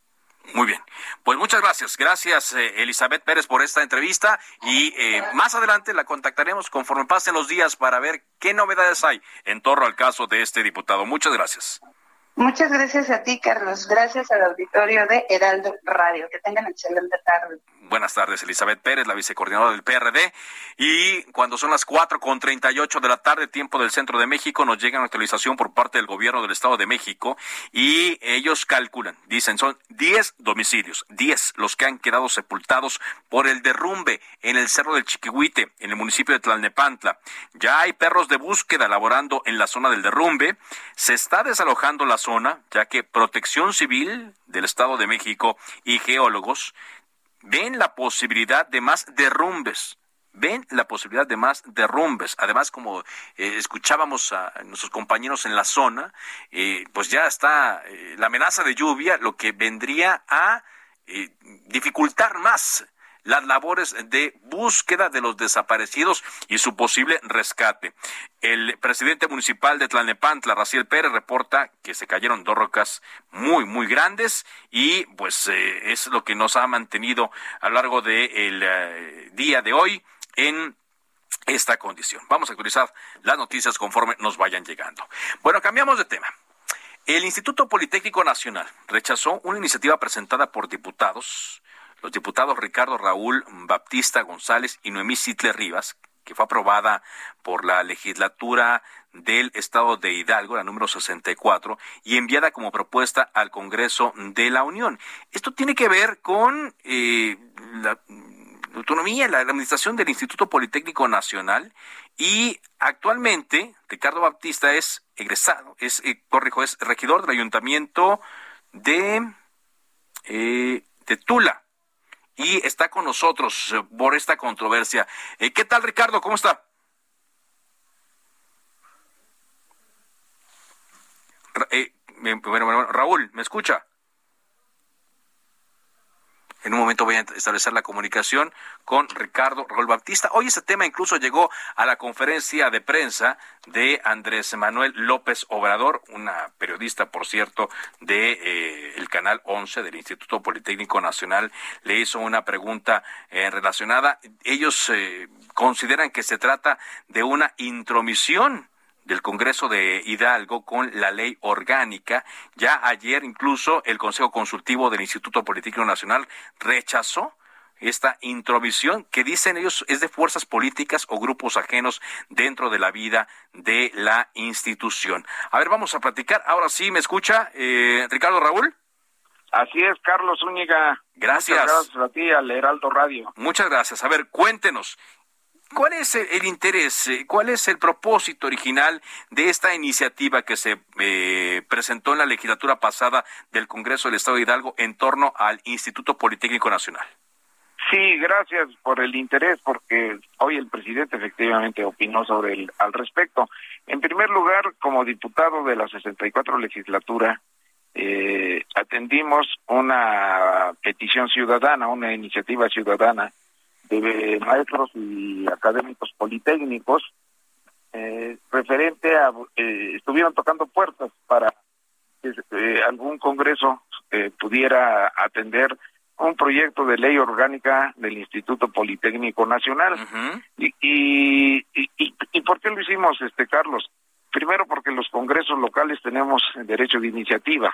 Muy bien. Pues muchas gracias. Gracias, eh, Elizabeth Pérez, por esta entrevista. Y eh, más adelante la contactaremos conforme pasen los días para ver qué novedades hay en torno al caso de este diputado. Muchas gracias. Muchas gracias a ti, Carlos. Gracias al auditorio de Heraldo Radio. Que tengan excelente tarde. Buenas tardes, Elizabeth Pérez, la vicecoordinadora del PRD. Y cuando son las cuatro con treinta y ocho de la tarde, tiempo del centro de México, nos llega una actualización por parte del gobierno del Estado de México y ellos calculan, dicen, son diez domicilios, diez los que han quedado sepultados por el derrumbe en el Cerro del Chiquihuite, en el municipio de Tlalnepantla. Ya hay perros de búsqueda laborando en la zona del derrumbe. Se está desalojando la zona, ya que Protección Civil del Estado de México y geólogos ven la posibilidad de más derrumbes ven la posibilidad de más derrumbes. Además, como eh, escuchábamos a nuestros compañeros en la zona, eh, pues ya está eh, la amenaza de lluvia, lo que vendría a dificultar más las labores de búsqueda de los desaparecidos y su posible rescate. El presidente municipal de Tlalnepantla, Raciel Pérez, reporta que se cayeron dos rocas muy, muy grandes y pues es lo que nos ha mantenido a lo largo del día de hoy en esta condición. Vamos a actualizar las noticias conforme nos vayan llegando. Bueno, cambiamos de tema. El Instituto Politécnico Nacional rechazó una iniciativa presentada por diputados, los diputados Ricardo Raúl Baptista González y Noemí Sitle Rivas, que fue aprobada por la legislatura del Estado de Hidalgo, la número 64, y enviada como propuesta al Congreso de la Unión. Esto tiene que ver con eh, la, autonomía, la administración del Instituto Politécnico Nacional y actualmente Ricardo Baptista es egresado, es, eh, es regidor del Ayuntamiento de, eh, de Tula y está con nosotros eh, por esta controversia. ¿Qué tal, Ricardo? ¿Cómo está? bueno, Raúl, ¿me escucha? En un momento voy a establecer la comunicación con Ricardo Raúl Baptista. Hoy ese tema incluso llegó a la conferencia de prensa de Andrés Manuel López Obrador, una periodista, por cierto, de eh, el canal 11 del Instituto Politécnico Nacional. Le hizo una pregunta eh, relacionada. Ellos eh, consideran que se trata de una intromisión del Congreso de Hidalgo con la ley orgánica. Ya ayer incluso el Consejo Consultivo del Instituto Político Nacional rechazó esta intromisión que dicen ellos es de fuerzas políticas o grupos ajenos dentro de la vida de la institución. A ver, vamos a platicar. Ahora sí, ¿me escucha eh, Ricardo Raúl? Así es, Carlos Zúñiga. Gracias. gracias a ti, al Heraldo Radio. Muchas gracias. A ver, cuéntenos, ¿Cuál es el interés, eh, cuál es el propósito original de esta iniciativa que se eh, presentó en la legislatura pasada del Congreso del Estado de Hidalgo en torno al Instituto Politécnico Nacional? Sí, gracias por el interés, porque hoy el presidente efectivamente opinó sobre el al respecto. En primer lugar, como diputado de la 64 legislatura, eh, atendimos una petición ciudadana, una iniciativa ciudadana de maestros y académicos politécnicos eh, referente a eh, estuvieron tocando puertas para que eh, algún congreso pudiera atender un proyecto de ley orgánica del Instituto Politécnico Nacional. Y, y, y, y, por qué lo hicimos este Carlos primero porque los congresos locales tenemos derecho de iniciativa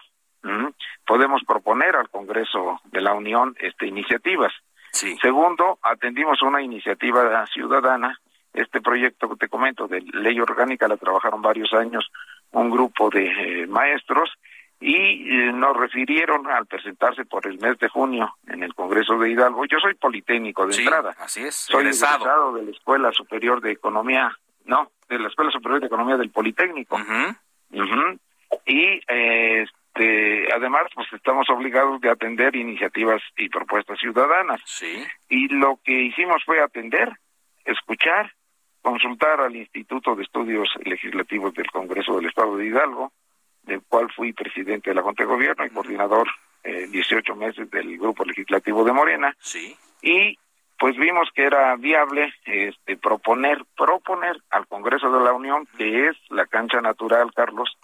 podemos proponer al Congreso de la Unión este iniciativas Segundo, atendimos una iniciativa ciudadana. Este proyecto que te comento de ley orgánica la trabajaron varios años un grupo de eh, maestros y eh, nos refirieron al presentarse por el mes de junio en el Congreso de Hidalgo. Yo soy politécnico de entrada. Así es. Soy egresado. de la Escuela Superior de Economía, no, de la Escuela Superior de Economía del Politécnico. Y eh, este, además, pues estamos obligados de atender iniciativas y propuestas ciudadanas. Sí. Y lo que hicimos fue atender, escuchar, consultar al Instituto de Estudios Legislativos del Congreso del Estado de Hidalgo, del cual fui presidente de la Junta de Gobierno y coordinador eh, 18 meses del Grupo Legislativo de Morena. Sí. Y pues vimos que era viable este, proponer, proponer al Congreso de la Unión, que es la cancha natural, Carlos,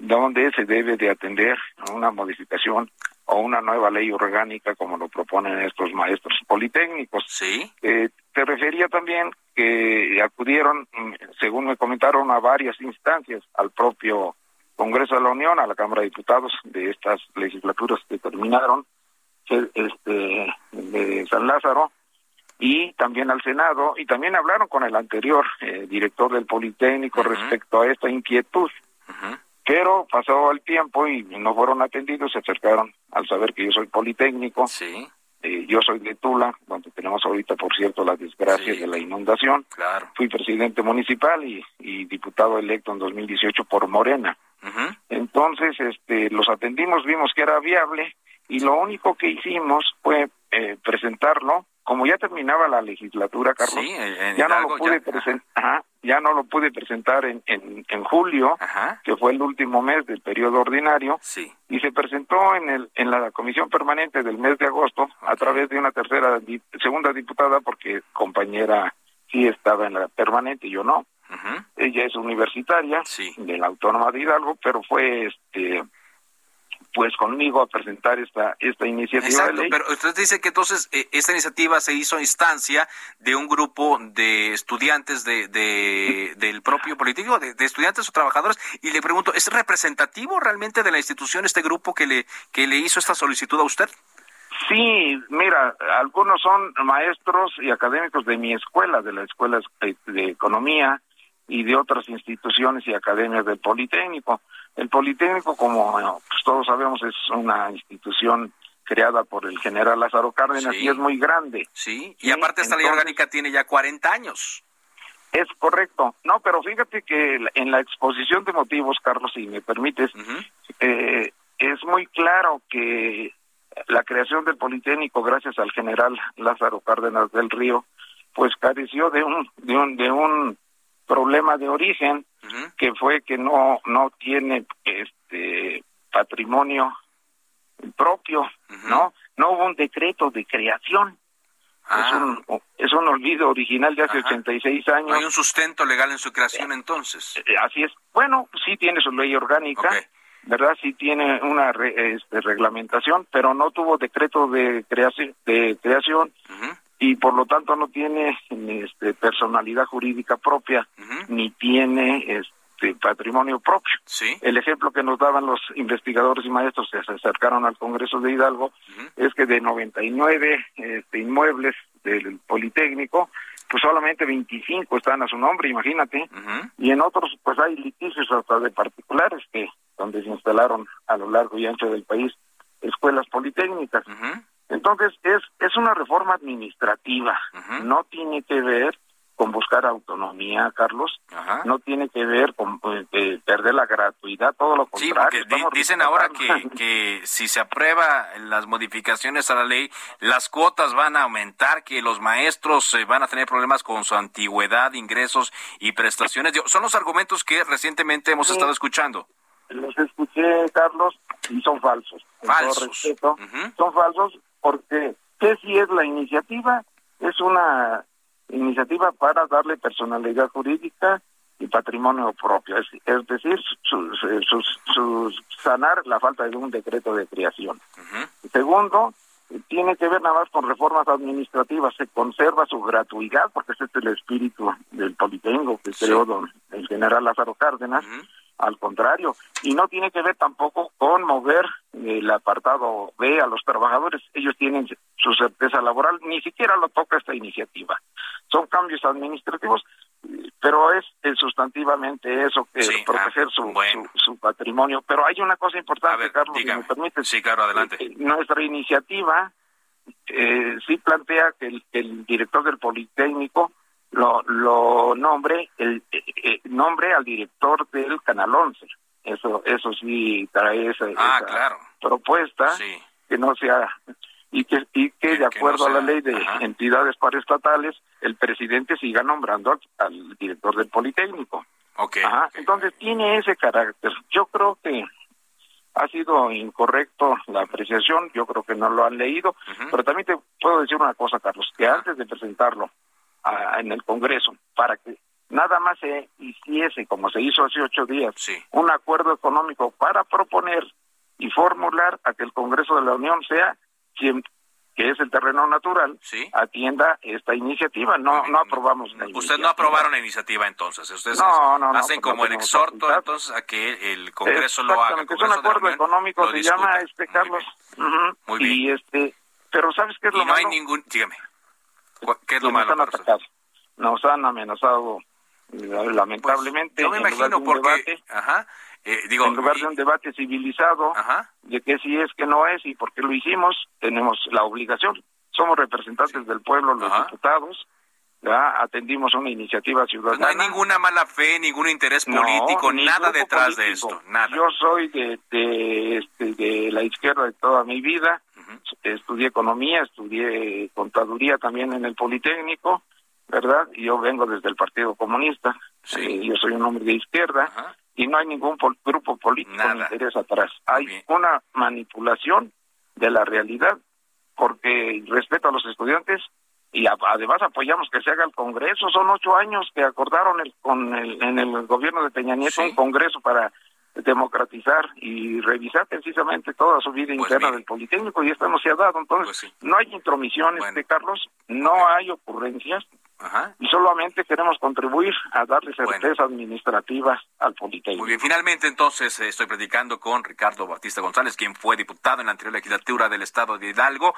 donde se debe de atender una modificación o una nueva ley orgánica como lo proponen estos maestros politécnicos. Sí. Eh, te refería también que acudieron, mm, según me comentaron, a varias instancias, al propio Congreso de la Unión, a la Cámara de Diputados de estas legislaturas que terminaron, este, de San Lázaro, y también al Senado, y también hablaron con el anterior eh, director del Politécnico respecto a esta inquietud. Pero pasó el tiempo y no fueron atendidos, se acercaron al saber que yo soy politécnico. Sí. Eh, yo soy de Tula, donde tenemos ahorita, por cierto, la desgracia de la inundación. Claro. Fui presidente municipal y, diputado electo en 2018 por Morena. Entonces, este, los atendimos, vimos que era viable y lo único que hicimos fue eh, presentarlo como ya terminaba la legislatura, Carlos, ya, no lo pude presentar, ya no lo pude presentar en, en, julio, que fue el último mes del periodo ordinario, y se presentó en, el, en la comisión permanente del mes de agosto a través de una tercera, segunda diputada, porque compañera sí estaba en la permanente y yo no. Ella es universitaria de la Autónoma de Hidalgo, pero fue este pues conmigo a presentar esta esta iniciativa de ley. Pero usted dice que entonces eh, esta iniciativa se hizo a instancia de un grupo de estudiantes de, del propio político, de, estudiantes o trabajadores, y le pregunto, ¿es representativo realmente de la institución este grupo que le que le hizo esta solicitud a usted? Sí, mira, algunos son maestros y académicos de mi escuela, de la Escuela de Economía y de otras instituciones y academias del Politécnico. El Politécnico, como pues, todos sabemos, es una institución creada por el general Lázaro Cárdenas y es muy grande. Sí, y aparte esta ley orgánica tiene ya 40 años. Es correcto. No, pero fíjate que en la exposición de motivos, Carlos, si me permites, eh, es muy claro que la creación del Politécnico, gracias al general Lázaro Cárdenas del Río, pues careció de un, de un, de un problema de origen que fue que no no tiene este patrimonio propio, ¿no? No hubo un decreto de creación. Es, ah. un, es un olvido original de hace 86 años. No hay un sustento legal en su creación entonces. Eh, así es. Bueno, sí tiene su ley orgánica, ¿verdad? Sí tiene una este, reglamentación, pero no tuvo decreto de creación, de creación y por lo tanto no tiene este, personalidad jurídica propia ni tiene este patrimonio propio. El ejemplo que nos daban los investigadores y maestros que se acercaron al Congreso de Hidalgo es que de 99 este, inmuebles del Politécnico, pues solamente 25 están a su nombre, imagínate, y en otros pues hay litigios hasta de particulares que donde se instalaron a lo largo y ancho del país escuelas politécnicas. Entonces, es, es una reforma administrativa, no tiene que ver con buscar autonomía, Carlos, no tiene que ver con eh, eh, perder la gratuidad, todo lo contrario. Sí, dicen ahora que, que si se aprueba las modificaciones a la ley, las cuotas van a aumentar, que los maestros eh, van a tener problemas con su antigüedad, ingresos y prestaciones. Son los argumentos que recientemente hemos estado escuchando. Los escuché, Carlos, y son falsos. Falsos. Son falsos porque ¿qué si es la iniciativa? Es una iniciativa para darle personalidad jurídica y patrimonio propio, es, decir, su, sanar la falta de un decreto de creación. Segundo, tiene que ver nada más con reformas administrativas, se conserva su gratuidad, porque ese es el espíritu del Politécnico que creó don, el general Lázaro Cárdenas, al contrario, y no tiene que ver tampoco con mover el apartado B a los trabajadores, ellos tienen su certeza laboral, ni siquiera lo toca esta iniciativa. Son cambios administrativos, pero es, sustantivamente eso, que proteger ah, su, su, patrimonio. Pero hay una cosa importante, Carlos, si me permite. Sí, claro, adelante. Eh, nuestra iniciativa eh, sí plantea que el director del Politécnico lo, lo nombre el eh, eh, nombre al director del canal 11 eso eso sí trae esa, ah, propuesta que no sea y que y que, de acuerdo a la ley de entidades paraestatales el presidente siga nombrando al, director del politécnico. Okay, entonces tiene ese carácter. Yo creo que ha sido incorrecto la apreciación, yo creo que no lo han leído, pero también te puedo decir una cosa, Carlos, que antes de presentarlo en el Congreso para que nada más se hiciese, como se hizo hace ocho días, un acuerdo económico para proponer y formular a que el Congreso de la Unión sea quien que es el terreno natural, atienda esta iniciativa. No, no aprobamos la Usted no aprobaron la iniciativa entonces. Ustedes hacen como el exhorto entonces a que el Congreso lo haga. es un acuerdo económico, se llama este Carlos. Muy bien. Y este, pero ¿sabes qué es lo no hay ningún, dígame. ¿Qué es lo malo? Nos han atacado, nos han amenazado lamentablemente. Yo me imagino porque, ajá, eh, digo, en lugar de un debate civilizado de que si es que no es y por qué lo hicimos, tenemos la obligación. Somos representantes del pueblo, los diputados, ¿ya? atendimos una iniciativa ciudadana. Pues no hay ninguna mala fe, ningún interés político, nada detrás de esto, nada. Yo soy de, de, este, de la izquierda de toda mi vida, estudié economía, estudié contaduría también en el Politécnico, ¿verdad? Y yo vengo desde el Partido Comunista, sí. yo soy un hombre de izquierda, y no hay ningún grupo político que me interesa atrás. Hay una manipulación de la realidad, porque respeto a los estudiantes y además apoyamos que se haga el Congreso. Son ocho años que acordaron el, con el, en el gobierno de Peña Nieto un Congreso para democratizar y revisar precisamente toda su vida pues interna del Politécnico y esto no se ha dado. Entonces, pues no hay intromisiones de Carlos, no hay ocurrencias y solamente queremos contribuir a darle certeza administrativa al Politécnico. Muy bien, finalmente entonces eh, estoy platicando con Ricardo Batista González, quien fue diputado en la anterior legislatura del Estado de Hidalgo.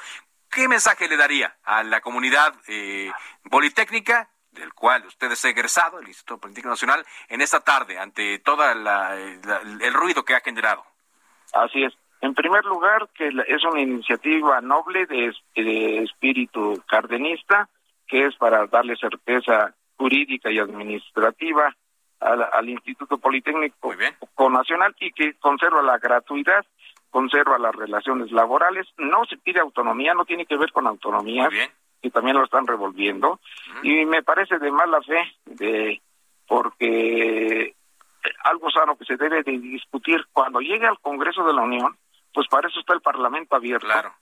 ¿Qué mensaje le daría a la comunidad eh, politécnica del cual usted es egresado, el Instituto Político Nacional, en esta tarde, ante todo el ruido que ha generado? Así es. En primer lugar, que es una iniciativa noble de, espíritu cardenista, que es para darle certeza jurídica y administrativa al, Instituto Politécnico Nacional y que conserva la gratuidad conserva las relaciones laborales, no se pide autonomía, no tiene que ver con autonomía, que también lo están revolviendo, y me parece de mala fe, de porque algo sano que se debe de discutir. Cuando llegue al Congreso de la Unión, pues para eso está el Parlamento abierto. Claro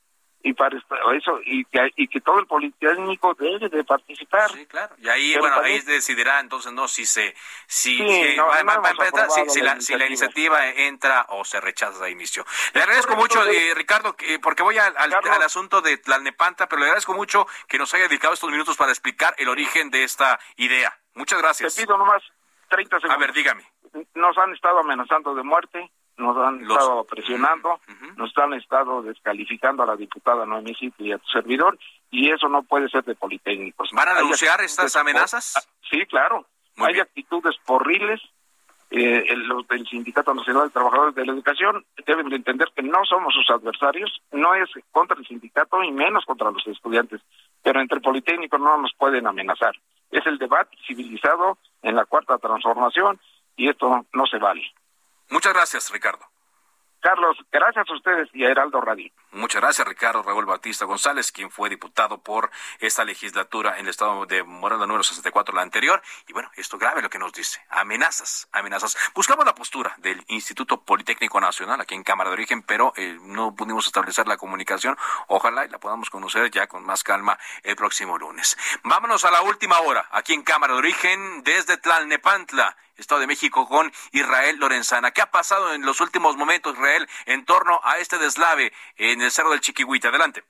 y para eso y que, y que todo el politécnico debe de participar. Sí claro. Y ahí bueno ahí decidirá entonces no si se si si, la, si la iniciativa. entra o se rechaza de inicio. Le agradezco mucho eh, Ricardo porque voy al, al, asunto de Tlalnepanta pero le agradezco mucho que nos haya dedicado estos minutos para explicar el origen de esta idea. Muchas gracias. te pido nomás 30 segundos a ver dígame. Nos han estado amenazando de muerte nos han estado presionando, nos han estado descalificando a la diputada Noemí y a tu servidor, y eso no puede ser de Politécnicos. ¿Van a denunciar estas amenazas? Ah, sí, claro. Hay actitudes porriles. Eh, los del Sindicato Nacional de Trabajadores de la Educación deben de entender que no somos sus adversarios, no es contra el sindicato y menos contra los estudiantes, pero entre Politécnicos no nos pueden amenazar. Es el debate civilizado en la cuarta transformación y esto no se vale. Muchas gracias, Ricardo. Carlos, gracias a ustedes y a Heraldo Radio. Muchas gracias, Ricardo Raúl Batista González, quien fue diputado por esta legislatura en el estado de Morena número 64, la anterior. Y bueno, esto grave lo que nos dice. Amenazas, amenazas. Buscamos la postura del Instituto Politécnico Nacional aquí en Cámara de Origen, pero eh, no pudimos establecer la comunicación. Ojalá y la podamos conocer ya con más calma el próximo lunes. Vámonos a la última hora, aquí en Cámara de Origen, desde Tlalnepantla Estado de México con Israel Lorenzana. ¿Qué ha pasado en los últimos momentos, Israel, en torno a este deslave en el Cerro del Chiquihuite? Adelante.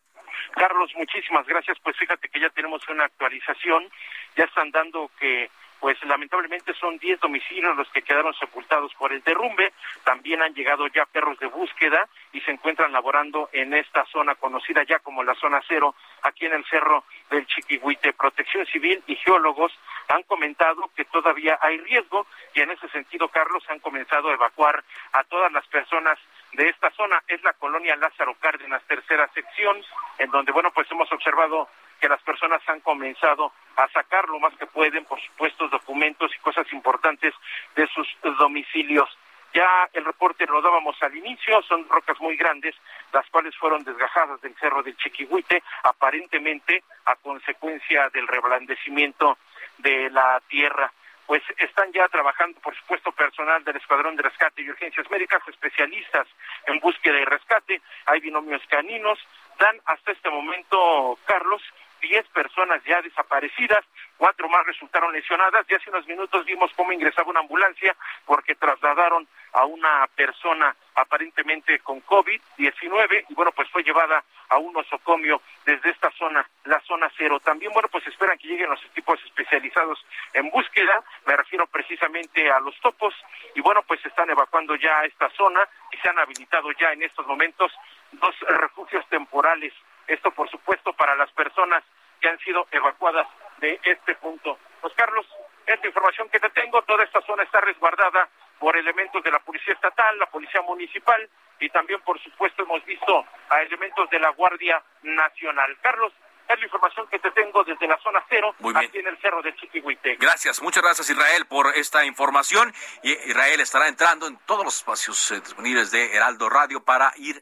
Carlos, muchísimas gracias. Pues fíjate que ya tenemos una actualización. Ya están dando que pues lamentablemente son 10 domicilios los que quedaron sepultados por el derrumbe. También han llegado ya perros de búsqueda y se encuentran laborando en esta zona conocida ya como la zona cero, aquí en el cerro del Chiquihuite. Protección Civil y geólogos han comentado que todavía hay riesgo y en ese sentido, Carlos, han comenzado a evacuar a todas las personas de esta zona. Es la colonia Lázaro Cárdenas, tercera sección, en donde, bueno, pues hemos observado que las personas han comenzado a sacar lo más que pueden, por supuesto, documentos y cosas importantes de sus domicilios. Ya el reporte lo dábamos al inicio, son rocas muy grandes, las cuales fueron desgajadas del cerro del Chiquihuite, aparentemente a consecuencia del reblandecimiento de la tierra. Pues están ya trabajando, por supuesto, personal del Escuadrón de Rescate y Urgencias Médicas, especialistas en búsqueda y rescate, hay binomios caninos, dan hasta este momento, Carlos, 10 personas ya desaparecidas, cuatro más resultaron lesionadas y hace unos minutos vimos cómo ingresaba una ambulancia porque trasladaron a una persona aparentemente con COVID-19 y bueno, pues fue llevada a un osocomio desde esta zona, la zona cero. También, bueno, pues esperan que lleguen los equipos especializados en búsqueda, me refiero precisamente a los topos y bueno, pues están evacuando ya esta zona y se han habilitado ya en estos momentos dos refugios temporales esto, por supuesto, para las personas que han sido evacuadas de este punto. Pues, Carlos, esta información que te tengo, toda esta zona está resguardada por elementos de la Policía Estatal, la Policía Municipal y también, por supuesto, hemos visto a elementos de la Guardia Nacional. Carlos, es la información que te tengo desde la zona cero, aquí en el cerro de Chiquihuite. Gracias, muchas gracias Israel por esta información. Y Israel estará entrando en todos los espacios eh, disponibles de Heraldo Radio para ir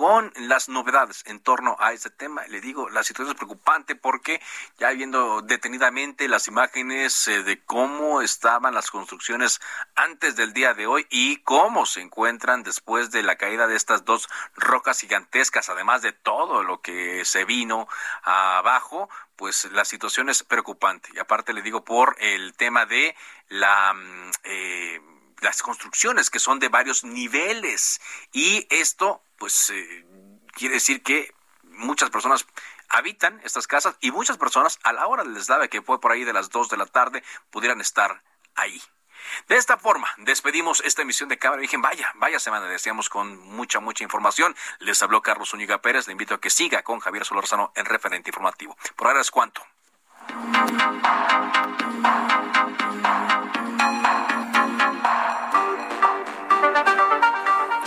con las novedades en torno a este tema. Le digo, la situación es preocupante porque ya viendo detenidamente las imágenes eh, de cómo estaban las construcciones antes del día de hoy y cómo se encuentran después de la caída de estas dos rocas gigantescas, además de todo lo que se vino abajo, pues la situación es preocupante. Y aparte le digo por el tema de la... Mm, eh, las construcciones que son de varios niveles y esto pues eh, quiere decir que muchas personas habitan estas casas y muchas personas a la hora del deslave que fue por ahí de las 2 de la tarde pudieran estar ahí. De esta forma, despedimos esta emisión de Cámara Virgen. Vaya, vaya semana, deseamos con mucha, mucha información. Les habló Carlos Zúñiga Pérez. Le invito a que siga con Javier Solorzano en referente informativo. Por ahora es cuanto.